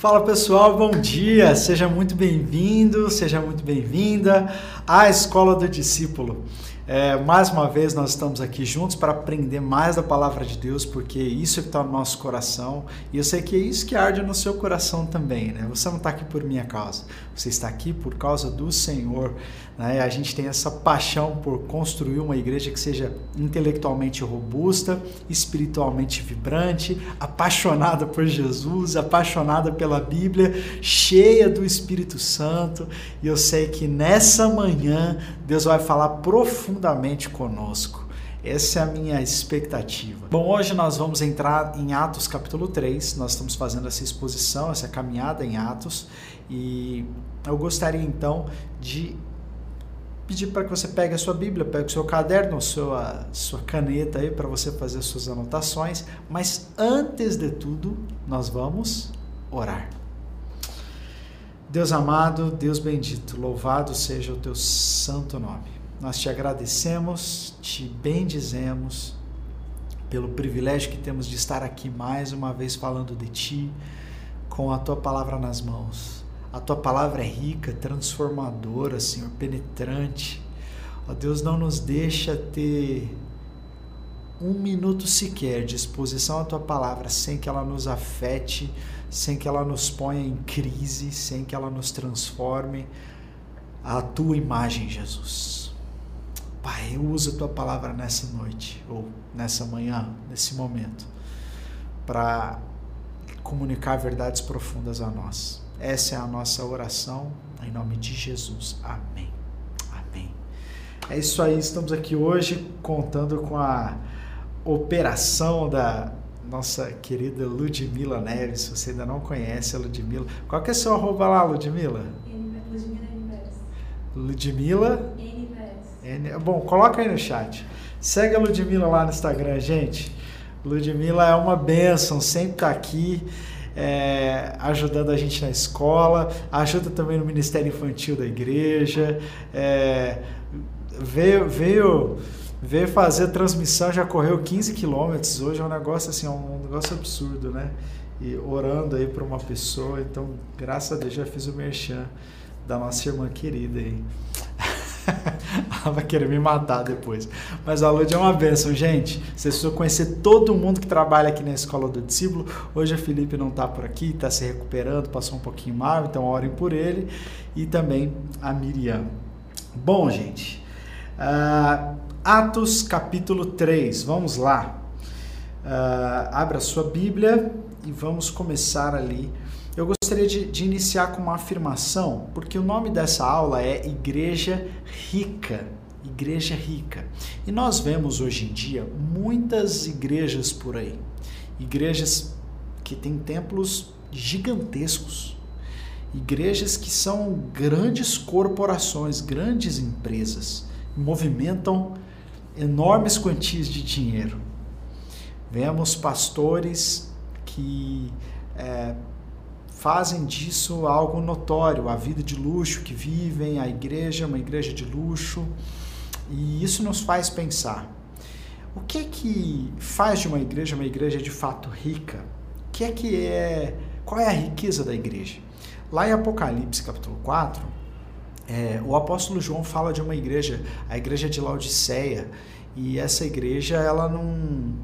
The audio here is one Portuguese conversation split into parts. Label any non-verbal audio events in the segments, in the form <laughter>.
Fala pessoal, bom dia! Seja muito bem-vindo, seja muito bem-vinda à Escola do Discípulo. É, mais uma vez nós estamos aqui juntos para aprender mais da palavra de Deus, porque isso é que está no nosso coração e eu sei que é isso que arde no seu coração também, né? Você não está aqui por minha causa, você está aqui por causa do Senhor. Né? A gente tem essa paixão por construir uma igreja que seja intelectualmente robusta, espiritualmente vibrante, apaixonada por Jesus, apaixonada pela Bíblia, cheia do Espírito Santo. E eu sei que nessa manhã Deus vai falar profundamente conosco. Essa é a minha expectativa. Bom, hoje nós vamos entrar em Atos capítulo 3. Nós estamos fazendo essa exposição, essa caminhada em Atos. E eu gostaria então de pedir para que você pegue a sua Bíblia, pegue o seu caderno, a sua, sua caneta aí para você fazer suas anotações. Mas antes de tudo, nós vamos orar. Deus amado, Deus bendito, louvado seja o teu santo nome. Nós te agradecemos, te bendizemos pelo privilégio que temos de estar aqui mais uma vez falando de ti, com a tua palavra nas mãos. A tua palavra é rica, transformadora, Senhor, penetrante. Ó Deus, não nos deixa ter um minuto sequer de exposição à tua palavra sem que ela nos afete, sem que ela nos ponha em crise, sem que ela nos transforme à tua imagem, Jesus. Pai, usa a tua palavra nessa noite, ou nessa manhã, nesse momento, para comunicar verdades profundas a nós. Essa é a nossa oração, em nome de Jesus. Amém. Amém. É isso aí, estamos aqui hoje contando com a operação da nossa querida Ludmila Neves. Se você ainda não conhece a Ludmila, qual que é seu arroba lá, Ludmila? Ludmila N. Ludmila. Bom, coloca aí no chat. Segue a Ludmilla lá no Instagram, gente. Ludmilla é uma benção, sempre está aqui é, ajudando a gente na escola, ajuda também no Ministério Infantil da igreja. É, veio, veio, veio fazer transmissão, já correu 15 quilômetros. Hoje é um negócio assim, um negócio absurdo, né? E orando aí para uma pessoa. Então, graças a Deus, já fiz o merchan da nossa irmã querida aí. Vai <laughs> querer me matar depois. Mas a Lud é uma benção, gente. Vocês precisam conhecer todo mundo que trabalha aqui na Escola do Discípulo. Hoje a Felipe não está por aqui, está se recuperando, passou um pouquinho mal, então orem por ele. E também a Miriam. Bom, gente. Uh, Atos capítulo 3, vamos lá. Uh, abra sua Bíblia e vamos começar ali gostaria de, de, iniciar com uma afirmação, porque o nome dessa aula é Igreja Rica. Igreja Rica. E nós vemos hoje em dia muitas igrejas por aí. Igrejas que têm templos gigantescos. Igrejas que são grandes corporações, grandes empresas, movimentam enormes quantias de dinheiro. Vemos pastores que é, fazem disso algo notório, a vida de luxo que vivem, a igreja, uma igreja de luxo. E isso nos faz pensar: o que é que faz de uma igreja uma igreja de fato rica? O que é que é, qual é a riqueza da igreja? Lá em Apocalipse, capítulo 4, é, o apóstolo João fala de uma igreja, a igreja de Laodiceia, e essa igreja ela não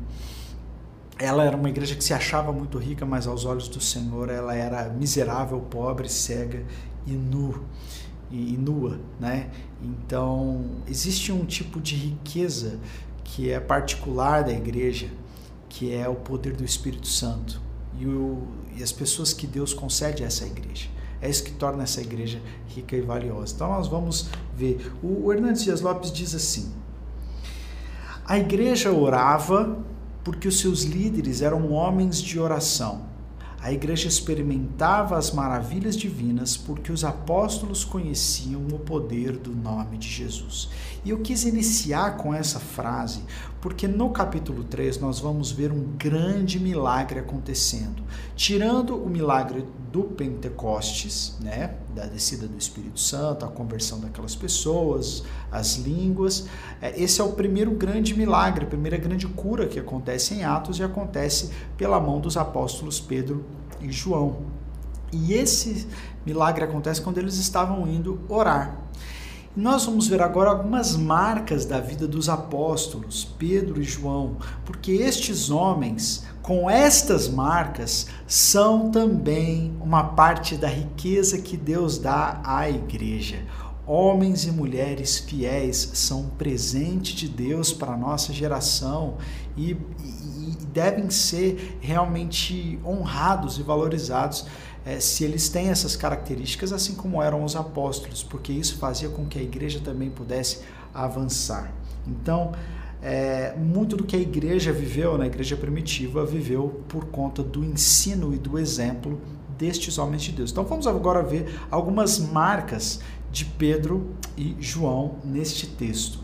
ela era uma igreja que se achava muito rica, mas aos olhos do Senhor ela era miserável, pobre, cega e nu e, nua, né? Então existe um tipo de riqueza que é particular da igreja, que é o poder do Espírito Santo e, o, e as pessoas que Deus concede a essa igreja. É isso que torna essa igreja rica e valiosa. Então nós vamos ver. O Hernandes Dias Lopes diz assim: a igreja orava porque os seus líderes eram homens de oração. A igreja experimentava as maravilhas divinas porque os apóstolos conheciam o poder do nome de Jesus. E eu quis iniciar com essa frase porque no capítulo 3 nós vamos ver um grande milagre acontecendo. Tirando o milagre do Pentecostes, né, da descida do Espírito Santo, a conversão daquelas pessoas, as línguas, é, esse é o primeiro grande milagre, a primeira grande cura que acontece em Atos e acontece pela mão dos apóstolos Pedro e João. E esse milagre acontece quando eles estavam indo orar. Nós vamos ver agora algumas marcas da vida dos apóstolos, Pedro e João, porque estes homens, com estas marcas, são também uma parte da riqueza que Deus dá à igreja. Homens e mulheres fiéis são um presente de Deus para a nossa geração e, e, e devem ser realmente honrados e valorizados é, se eles têm essas características, assim como eram os apóstolos, porque isso fazia com que a igreja também pudesse avançar. Então, é, muito do que a igreja viveu na igreja primitiva viveu por conta do ensino e do exemplo destes homens de Deus. Então vamos agora ver algumas marcas de Pedro e João neste texto.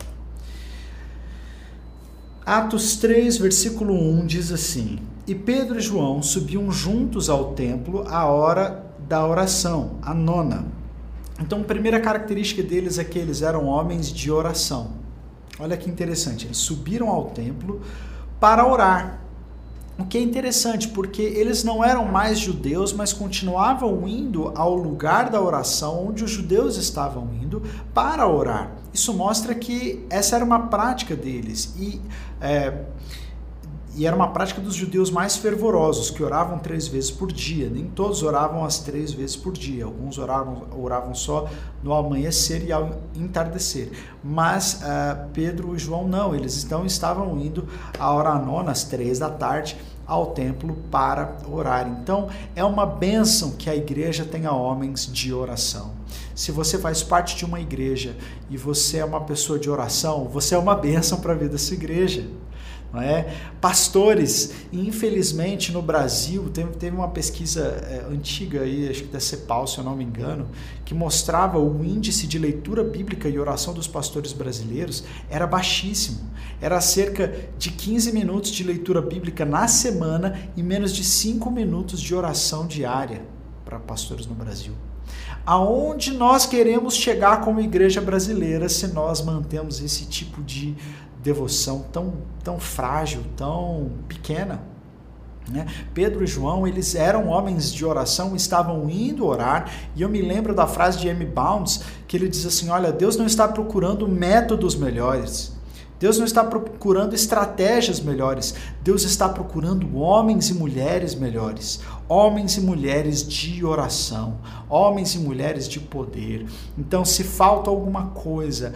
Atos 3, versículo 1 diz assim: E Pedro e João subiam juntos ao templo à hora da oração, a nona. Então, a primeira característica deles é que eles eram homens de oração. Olha que interessante, eles subiram ao templo para orar. O que é interessante, porque eles não eram mais judeus, mas continuavam indo ao lugar da oração onde os judeus estavam indo para orar. Isso mostra que essa era uma prática deles e, é, e era uma prática dos judeus mais fervorosos, que oravam três vezes por dia. Nem todos oravam as três vezes por dia, alguns oravam, oravam só no amanhecer e ao entardecer. Mas uh, Pedro e João não, eles então estavam indo à hora nona, às três da tarde, ao templo para orar. Então é uma bênção que a igreja tenha homens de oração. Se você faz parte de uma igreja e você é uma pessoa de oração, você é uma bênção para a vida dessa igreja é? Pastores, infelizmente no Brasil, teve, uma pesquisa é, antiga aí, acho que da CEPAL, se eu não me engano, que mostrava o índice de leitura bíblica e oração dos pastores brasileiros era baixíssimo. Era cerca de 15 minutos de leitura bíblica na semana e menos de 5 minutos de oração diária para pastores no Brasil aonde nós queremos chegar como igreja brasileira se nós mantemos esse tipo de devoção tão, tão frágil, tão pequena. Né? Pedro e João, eles eram homens de oração, estavam indo orar, e eu me lembro da frase de M. Bounds, que ele diz assim: Olha, Deus não está procurando métodos melhores, Deus não está procurando estratégias melhores, Deus está procurando homens e mulheres melhores, homens e mulheres de oração, homens e mulheres de poder. Então, se falta alguma coisa,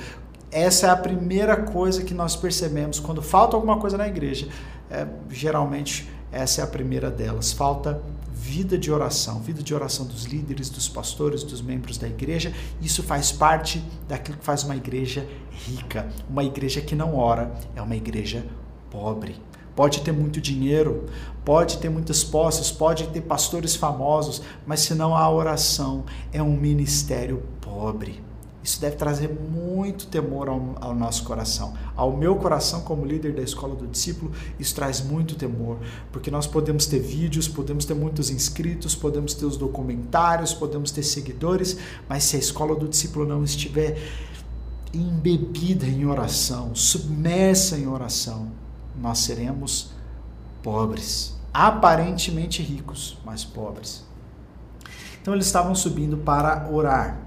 essa é a primeira coisa que nós percebemos quando falta alguma coisa na igreja. É, geralmente, essa é a primeira delas. Falta vida de oração, vida de oração dos líderes, dos pastores, dos membros da igreja. Isso faz parte daquilo que faz uma igreja rica. Uma igreja que não ora é uma igreja pobre. Pode ter muito dinheiro, pode ter muitas posses, pode ter pastores famosos, mas se não há oração, é um ministério pobre. Isso deve trazer muito temor ao, ao, nosso coração. Ao meu coração, como líder da escola do discípulo, isso traz muito temor, porque nós podemos ter vídeos, podemos ter muitos inscritos, podemos ter os documentários, podemos ter seguidores, mas se a escola do discípulo não estiver embebida em oração, submersa em oração, nós seremos pobres, aparentemente ricos, mas pobres. Então eles estavam subindo para orar.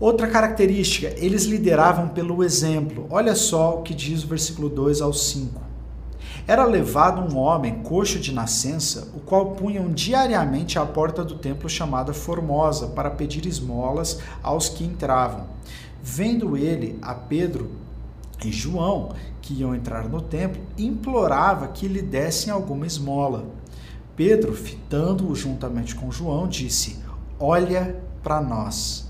Outra característica, eles lideravam pelo exemplo. Olha só o que diz o versículo 2 ao 5. Era levado um homem coxo de nascença, o qual punham diariamente à porta do templo chamada Formosa, para pedir esmolas aos que entravam. Vendo ele a Pedro e João, que iam entrar no templo, implorava que lhe dessem alguma esmola. Pedro, fitando-o juntamente com João, disse: Olha para nós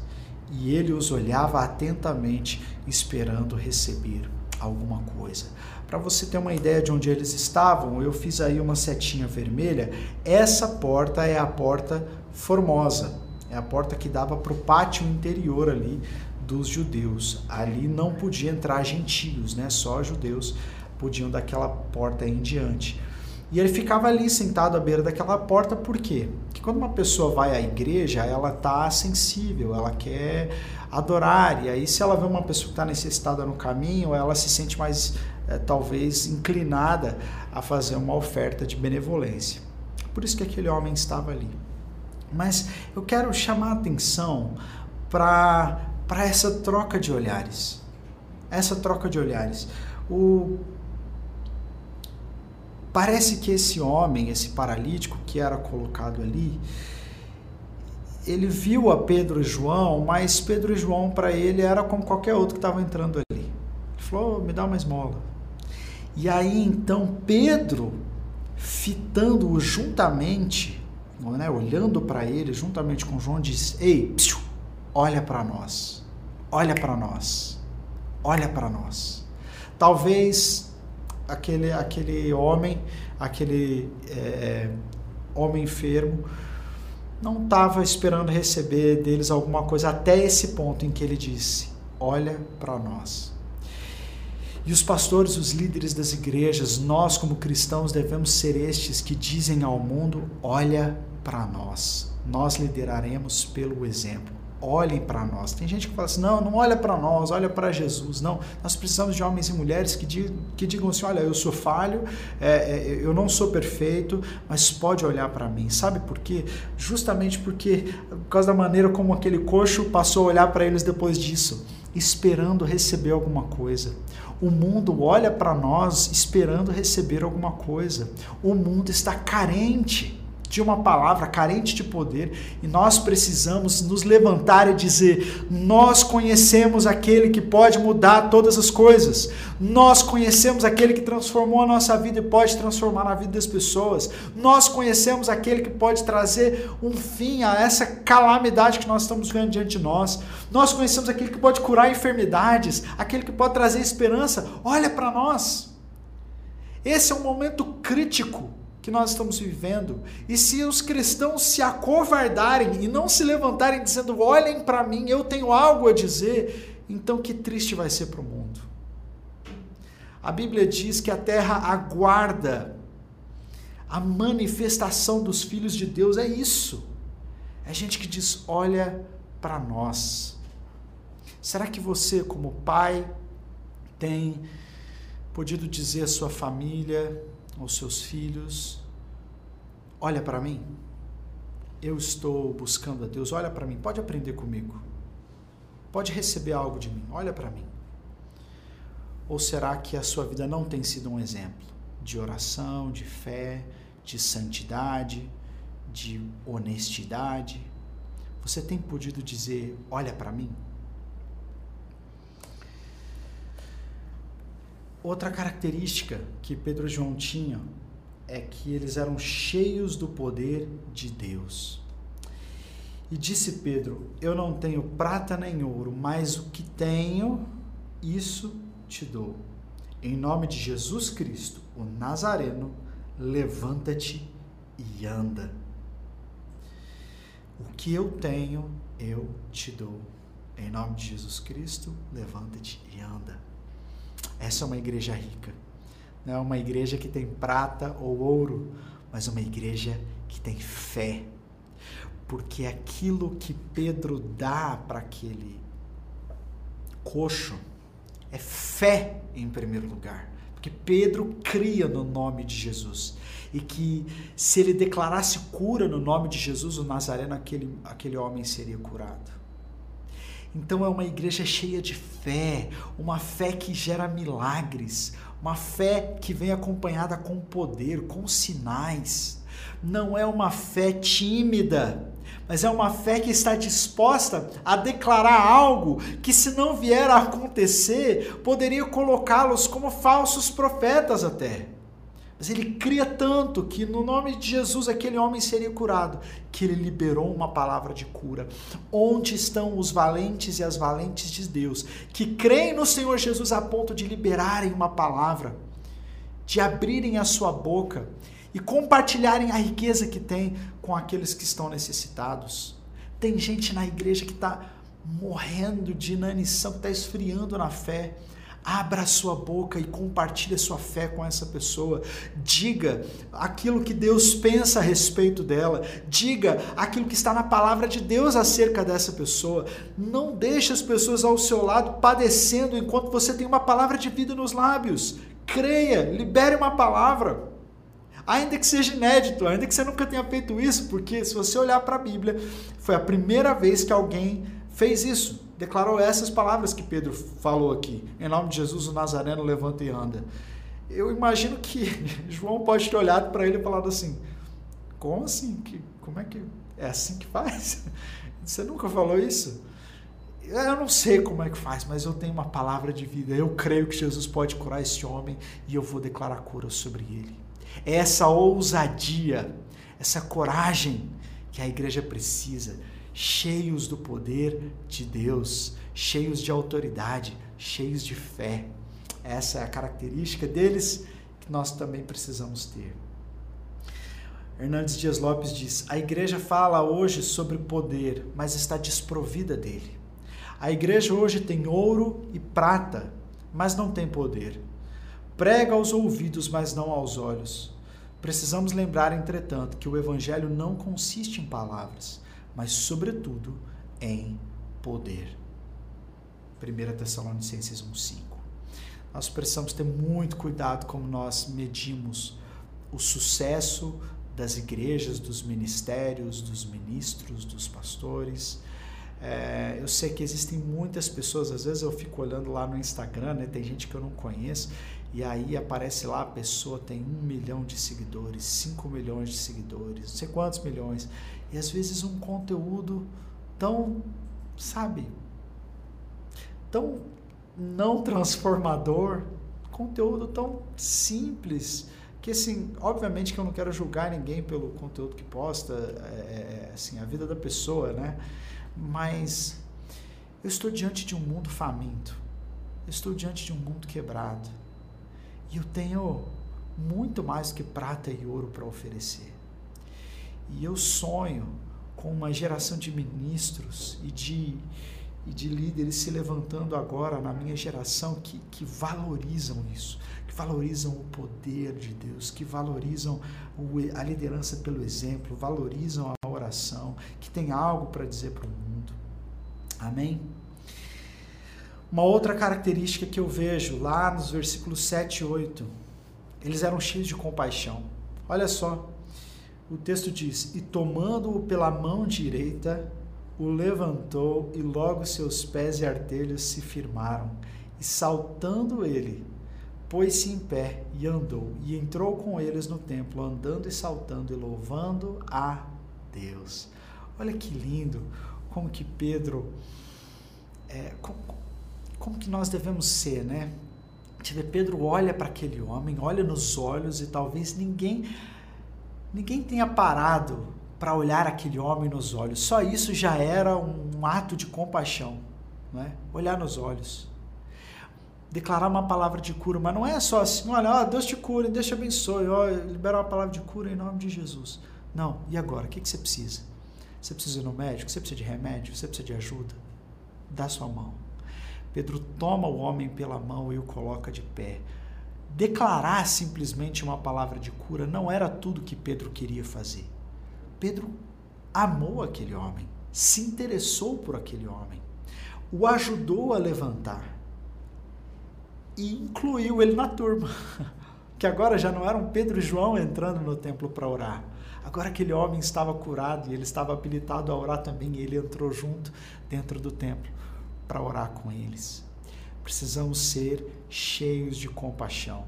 e ele os olhava atentamente, esperando receber alguma coisa. Para você ter uma ideia de onde eles estavam, eu fiz aí uma setinha vermelha. Essa porta é a porta formosa, é a porta que dava para o pátio interior ali dos judeus. Ali não podia entrar gentios, né? Só judeus podiam daquela porta em diante. E ele ficava ali sentado à beira daquela porta, por quê? Quando uma pessoa vai à igreja, ela está sensível, ela quer adorar, e aí se ela vê uma pessoa que está necessitada no caminho, ela se sente mais, é, talvez, inclinada a fazer uma oferta de benevolência. Por isso que aquele homem estava ali. Mas eu quero chamar a atenção para essa troca de olhares. Essa troca de olhares. O... Parece que esse homem, esse paralítico que era colocado ali, ele viu a Pedro e João, mas Pedro e João para ele era como qualquer outro que estava entrando ali. Ele falou: me dá uma esmola. E aí então Pedro, fitando-o juntamente, né, olhando para ele juntamente com João, diz: Ei, psiu, olha para nós, olha para nós, olha para nós. Talvez aquele, aquele homem, aquele é, homem enfermo, não estava esperando receber deles alguma coisa até esse ponto em que ele disse: Olha para nós. E os pastores, os líderes das igrejas, nós como cristãos devemos ser estes que dizem ao mundo: Olha para nós. Nós lideraremos pelo exemplo olhem para nós. Tem gente que fala assim: não, não olha para nós, olha para Jesus. Não, nós precisamos de homens e mulheres que digam, que digam assim: olha, eu sou falho, é, é, eu não sou perfeito, mas pode olhar para mim. Sabe por quê? Justamente porque, por causa da maneira como aquele coxo passou a olhar para eles depois disso, esperando receber alguma coisa. O mundo olha para nós esperando receber alguma coisa. O mundo está carente de uma palavra carente de poder e nós precisamos nos levantar e dizer: Nós conhecemos aquele que pode mudar todas as coisas, nós conhecemos aquele que transformou a nossa vida e pode transformar a vida das pessoas, nós conhecemos aquele que pode trazer um fim a essa calamidade que nós estamos vendo diante de nós, nós conhecemos aquele que pode curar enfermidades, aquele que pode trazer esperança. Olha para nós. Esse é um momento crítico que nós estamos vivendo. E se os cristãos se acovardarem e não se levantarem dizendo: olhem para mim, eu tenho algo a dizer, então que triste vai ser para o mundo. A Bíblia diz que a terra aguarda a manifestação dos filhos de Deus. É isso. É gente que diz: olha para nós. Será que você, como pai, tem podido dizer à sua família, aos seus filhos: Olha para mim, eu estou buscando a Deus, olha para mim, pode aprender comigo, pode receber algo de mim, olha para mim. Ou será que a sua vida não tem sido um exemplo de oração, de fé, de santidade, de honestidade? Você tem podido dizer: Olha para mim? Outra característica que Pedro e João tinham é que eles eram cheios do poder de Deus. E disse Pedro: Eu não tenho prata nem ouro, mas o que tenho, isso te dou. Em nome de Jesus Cristo, o Nazareno, levanta-te e anda. O que eu tenho, eu te dou. Em nome de Jesus Cristo, levanta-te e anda. Essa é uma igreja rica. Não é uma igreja que tem prata ou ouro, mas uma igreja que tem fé. Porque aquilo que Pedro dá para aquele coxo é fé em primeiro lugar. Porque Pedro cria no nome de Jesus. E que se ele declarasse cura no nome de Jesus, o Nazareno, aquele, aquele homem seria curado. Então é uma igreja cheia de fé, uma fé que gera milagres, uma fé que vem acompanhada com poder, com sinais. Não é uma fé tímida, mas é uma fé que está disposta a declarar algo que, se não vier a acontecer, poderia colocá-los como falsos profetas até. Mas ele cria tanto que no nome de Jesus aquele homem seria curado, que ele liberou uma palavra de cura. Onde estão os valentes e as valentes de Deus, que creem no Senhor Jesus a ponto de liberarem uma palavra, de abrirem a sua boca e compartilharem a riqueza que tem com aqueles que estão necessitados? Tem gente na igreja que está morrendo de inanição, que está esfriando na fé Abra sua boca e compartilhe sua fé com essa pessoa. Diga aquilo que Deus pensa a respeito dela. Diga aquilo que está na palavra de Deus acerca dessa pessoa. Não deixe as pessoas ao seu lado padecendo enquanto você tem uma palavra de vida nos lábios. Creia, libere uma palavra. Ainda que seja inédito, ainda que você nunca tenha feito isso, porque se você olhar para a Bíblia, foi a primeira vez que alguém fez isso. Declarou essas palavras que Pedro falou aqui. Em nome de Jesus, o Nazareno levanta e anda. Eu imagino que <laughs> João pode ter olhado para ele e falado assim: Como assim? Que, como é que é assim que faz? <laughs> Você nunca falou isso? Eu não sei como é que faz, mas eu tenho uma palavra de vida. Eu creio que Jesus pode curar esse homem e eu vou declarar cura sobre ele. É essa ousadia, essa coragem que a igreja precisa, cheios do poder de Deus, cheios de autoridade, cheios de fé. Essa é a característica deles que nós também precisamos ter. Hernandes Dias Lopes diz: A igreja fala hoje sobre poder, mas está desprovida dele. A igreja hoje tem ouro e prata, mas não tem poder. Prega aos ouvidos, mas não aos olhos. Precisamos lembrar, entretanto, que o evangelho não consiste em palavras, mas, sobretudo, em poder. 1 Tessalonicenses 1,5. Nós precisamos ter muito cuidado como nós medimos o sucesso das igrejas, dos ministérios, dos ministros, dos pastores. É, eu sei que existem muitas pessoas, às vezes eu fico olhando lá no Instagram, né, tem gente que eu não conheço, e aí aparece lá a pessoa tem um milhão de seguidores, cinco milhões de seguidores, não sei quantos milhões, e às vezes um conteúdo tão, sabe, tão não transformador, conteúdo tão simples, que assim, obviamente que eu não quero julgar ninguém pelo conteúdo que posta, é, é, assim, a vida da pessoa, né? Mas eu estou diante de um mundo faminto, eu estou diante de um mundo quebrado, e eu tenho muito mais que prata e ouro para oferecer. E eu sonho com uma geração de ministros e de, e de líderes se levantando agora na minha geração que, que valorizam isso, que valorizam o poder de Deus, que valorizam a liderança pelo exemplo, valorizam a oração, que tem algo para dizer para o mundo. Amém? Uma outra característica que eu vejo lá nos versículos 7 e 8, eles eram cheios de compaixão. Olha só, o texto diz: E tomando-o pela mão direita, o levantou, e logo seus pés e artelhos se firmaram. E saltando ele, pôs-se em pé e andou, e entrou com eles no templo, andando e saltando e louvando a Deus. Olha que lindo como que Pedro, é, como, como, que nós devemos ser, né? Pedro olha para aquele homem, olha nos olhos e talvez ninguém, ninguém tenha parado para olhar aquele homem nos olhos. Só isso já era um ato de compaixão, não é? Olhar nos olhos declarar uma palavra de cura, mas não é só assim, olha, ó, Deus te cura, Deus te abençoe, ó, libera uma palavra de cura em nome de Jesus. Não, e agora? O que, que você precisa? Você precisa ir no médico? Você precisa de remédio? Você precisa de ajuda? Dá sua mão. Pedro toma o homem pela mão e o coloca de pé. Declarar simplesmente uma palavra de cura não era tudo que Pedro queria fazer. Pedro amou aquele homem, se interessou por aquele homem, o ajudou a levantar e incluiu ele na turma. <laughs> Que agora já não eram Pedro e João entrando no templo para orar. Agora aquele homem estava curado e ele estava habilitado a orar também, e ele entrou junto dentro do templo para orar com eles. Precisamos ser cheios de compaixão.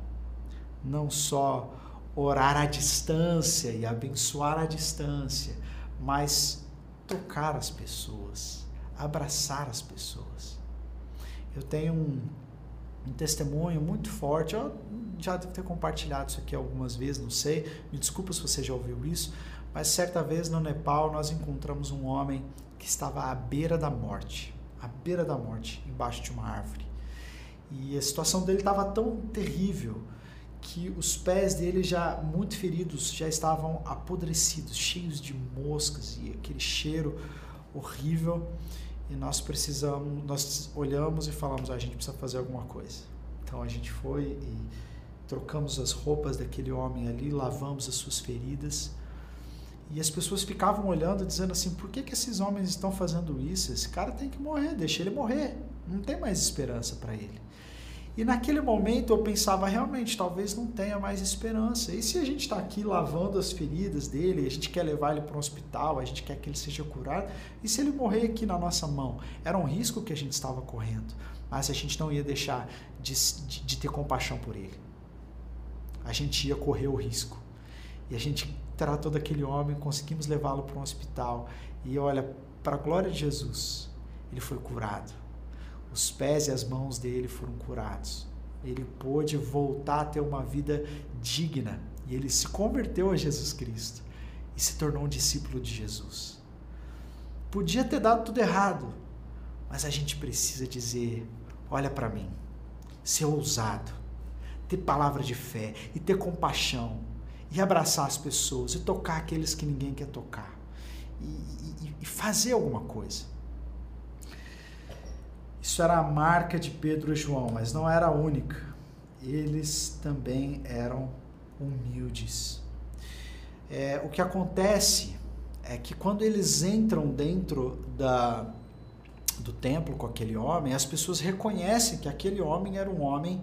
Não só orar à distância e abençoar à distância, mas tocar as pessoas, abraçar as pessoas. Eu tenho um um testemunho muito forte. Eu já devo ter compartilhado isso aqui algumas vezes, não sei. Me desculpa se você já ouviu isso, mas certa vez no Nepal nós encontramos um homem que estava à beira da morte, à beira da morte, embaixo de uma árvore. E a situação dele estava tão terrível que os pés dele já muito feridos já estavam apodrecidos, cheios de moscas e aquele cheiro horrível e nós precisamos, nós olhamos e falamos, ah, a gente precisa fazer alguma coisa. Então a gente foi e trocamos as roupas daquele homem ali, lavamos as suas feridas. E as pessoas ficavam olhando, dizendo assim: por que, que esses homens estão fazendo isso? Esse cara tem que morrer, deixa ele morrer. Não tem mais esperança para ele. E naquele momento eu pensava, realmente, talvez não tenha mais esperança. E se a gente está aqui lavando as feridas dele, a gente quer levar ele para um hospital, a gente quer que ele seja curado, e se ele morrer aqui na nossa mão? Era um risco que a gente estava correndo, mas a gente não ia deixar de, de, de ter compaixão por ele. A gente ia correr o risco. E a gente tratou daquele homem, conseguimos levá-lo para um hospital. E olha, para a glória de Jesus, ele foi curado os pés e as mãos dele foram curados. Ele pôde voltar a ter uma vida digna e ele se converteu a Jesus Cristo e se tornou um discípulo de Jesus. Podia ter dado tudo errado, mas a gente precisa dizer: olha para mim, ser ousado, ter palavra de fé e ter compaixão e abraçar as pessoas e tocar aqueles que ninguém quer tocar e, e, e fazer alguma coisa. Isso era a marca de Pedro e João, mas não era a única. Eles também eram humildes. É, o que acontece é que quando eles entram dentro da, do templo com aquele homem, as pessoas reconhecem que aquele homem era um homem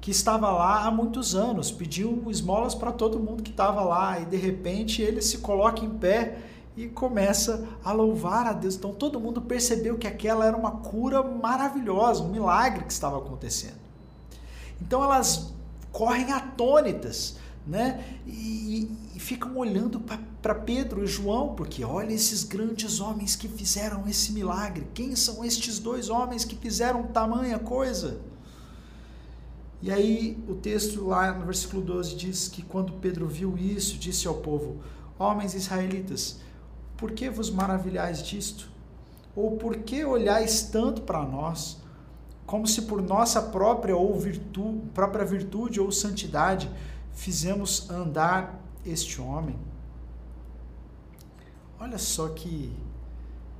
que estava lá há muitos anos, pediu esmolas para todo mundo que estava lá, e de repente ele se coloca em pé e começa a louvar a Deus. Então todo mundo percebeu que aquela era uma cura maravilhosa, um milagre que estava acontecendo. Então elas correm atônitas, né? E, e ficam olhando para Pedro e João, porque olha esses grandes homens que fizeram esse milagre. Quem são estes dois homens que fizeram tamanha coisa? E aí o texto lá no versículo 12 diz que quando Pedro viu isso, disse ao povo: Homens israelitas, por que vos maravilhais disto? Ou por que olhais tanto para nós, como se por nossa própria ou virtude, própria virtude ou santidade fizemos andar este homem? Olha só que,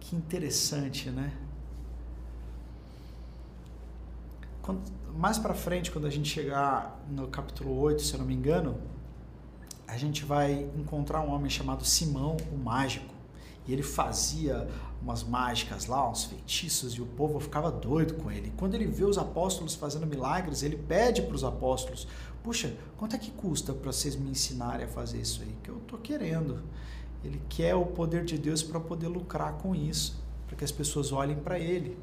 que interessante, né? Quando, mais para frente, quando a gente chegar no capítulo 8, se eu não me engano, a gente vai encontrar um homem chamado Simão, o mágico. E ele fazia umas mágicas lá, uns feitiços, e o povo ficava doido com ele. Quando ele vê os apóstolos fazendo milagres, ele pede para os apóstolos: Puxa, quanto é que custa para vocês me ensinarem a fazer isso aí? Que eu estou querendo. Ele quer o poder de Deus para poder lucrar com isso, para que as pessoas olhem para ele,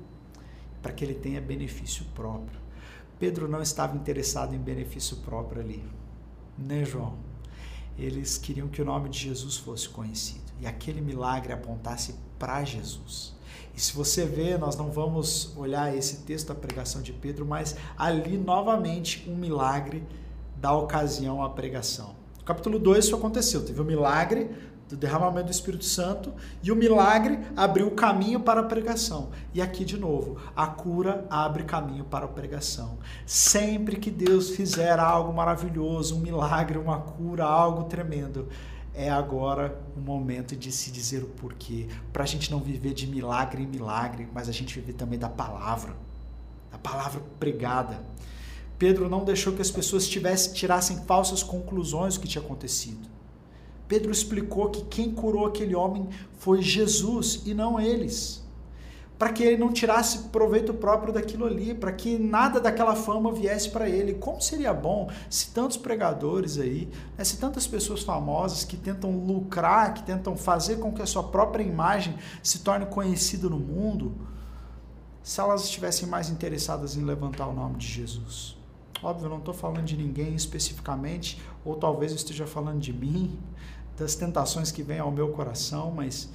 para que ele tenha benefício próprio. Pedro não estava interessado em benefício próprio ali, né, João? Eles queriam que o nome de Jesus fosse conhecido e aquele milagre apontasse para Jesus. E se você vê, nós não vamos olhar esse texto da pregação de Pedro, mas ali novamente um milagre dá ocasião à pregação. No capítulo 2 isso aconteceu, teve o um milagre do derramamento do Espírito Santo e o milagre abriu o caminho para a pregação. E aqui de novo, a cura abre caminho para a pregação. Sempre que Deus fizer algo maravilhoso, um milagre, uma cura, algo tremendo, é agora o momento de se dizer o porquê, para a gente não viver de milagre em milagre, mas a gente viver também da palavra, da palavra pregada. Pedro não deixou que as pessoas tivessem, tirassem falsas conclusões do que tinha acontecido. Pedro explicou que quem curou aquele homem foi Jesus e não eles para que ele não tirasse proveito próprio daquilo ali, para que nada daquela fama viesse para ele. Como seria bom se tantos pregadores aí, né, se tantas pessoas famosas que tentam lucrar, que tentam fazer com que a sua própria imagem se torne conhecida no mundo, se elas estivessem mais interessadas em levantar o nome de Jesus. Óbvio, eu não estou falando de ninguém especificamente, ou talvez eu esteja falando de mim, das tentações que vêm ao meu coração, mas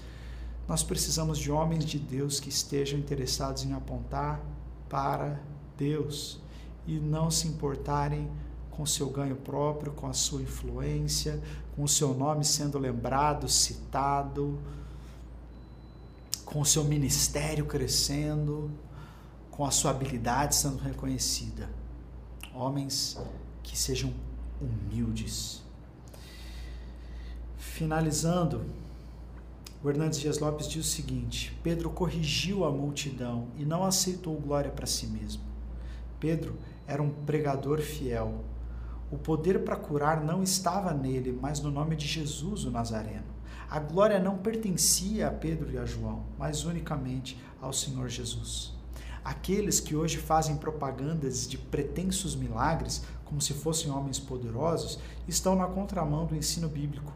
nós precisamos de homens de Deus que estejam interessados em apontar para Deus e não se importarem com seu ganho próprio, com a sua influência, com o seu nome sendo lembrado, citado, com o seu ministério crescendo, com a sua habilidade sendo reconhecida. Homens que sejam humildes. Finalizando, o Hernandes Dias Lopes diz o seguinte: Pedro corrigiu a multidão e não aceitou glória para si mesmo. Pedro era um pregador fiel. O poder para curar não estava nele, mas no nome de Jesus, o Nazareno. A glória não pertencia a Pedro e a João, mas unicamente ao Senhor Jesus. Aqueles que hoje fazem propagandas de pretensos milagres, como se fossem homens poderosos, estão na contramão do ensino bíblico.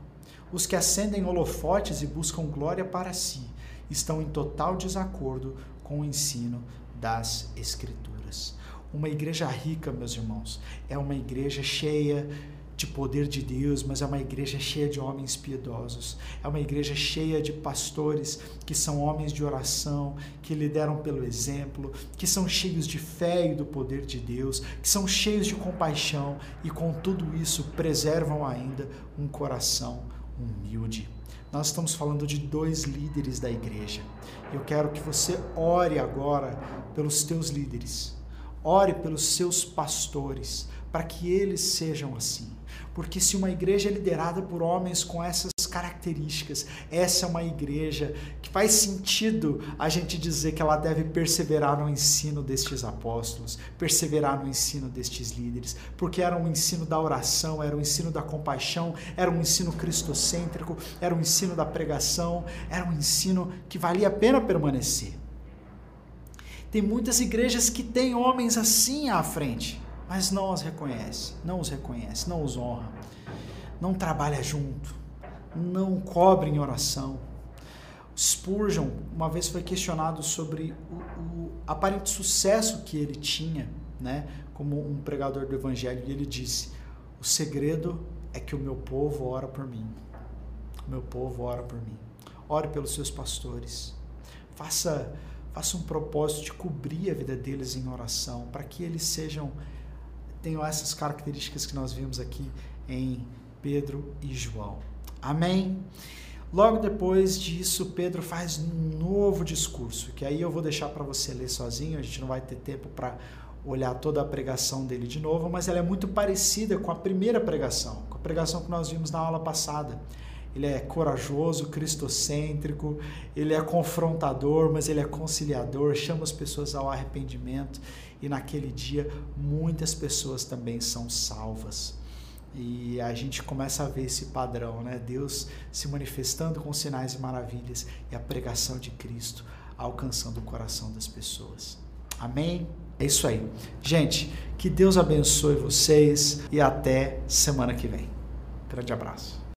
Os que acendem holofotes e buscam glória para si estão em total desacordo com o ensino das Escrituras. Uma igreja rica, meus irmãos, é uma igreja cheia de poder de Deus, mas é uma igreja cheia de homens piedosos. É uma igreja cheia de pastores que são homens de oração, que lideram pelo exemplo, que são cheios de fé e do poder de Deus, que são cheios de compaixão e com tudo isso preservam ainda um coração humilde. Nós estamos falando de dois líderes da igreja. Eu quero que você ore agora pelos teus líderes. Ore pelos seus pastores, para que eles sejam assim. Porque se uma igreja é liderada por homens com essas características, essa é uma igreja que faz sentido a gente dizer que ela deve perseverar no ensino destes apóstolos, perseverar no ensino destes líderes, porque era um ensino da oração, era um ensino da compaixão, era um ensino cristocêntrico, era um ensino da pregação, era um ensino que valia a pena permanecer. Tem muitas igrejas que têm homens assim à frente mas não os reconhece, não os reconhece, não os honra, não trabalha junto, não cobre em oração. Spurgeon uma vez foi questionado sobre o, o aparente sucesso que ele tinha, né, como um pregador do evangelho, e ele disse: "O segredo é que o meu povo ora por mim. O meu povo ora por mim. Ore pelos seus pastores. Faça faça um propósito de cobrir a vida deles em oração, para que eles sejam tenham essas características que nós vimos aqui em Pedro e João. Amém? Logo depois disso, Pedro faz um novo discurso, que aí eu vou deixar para você ler sozinho, a gente não vai ter tempo para olhar toda a pregação dele de novo, mas ela é muito parecida com a primeira pregação, com a pregação que nós vimos na aula passada ele é corajoso, cristocêntrico, ele é confrontador, mas ele é conciliador, chama as pessoas ao arrependimento e naquele dia muitas pessoas também são salvas. E a gente começa a ver esse padrão, né? Deus se manifestando com sinais e maravilhas e a pregação de Cristo alcançando o coração das pessoas. Amém? É isso aí. Gente, que Deus abençoe vocês e até semana que vem. Grande abraço.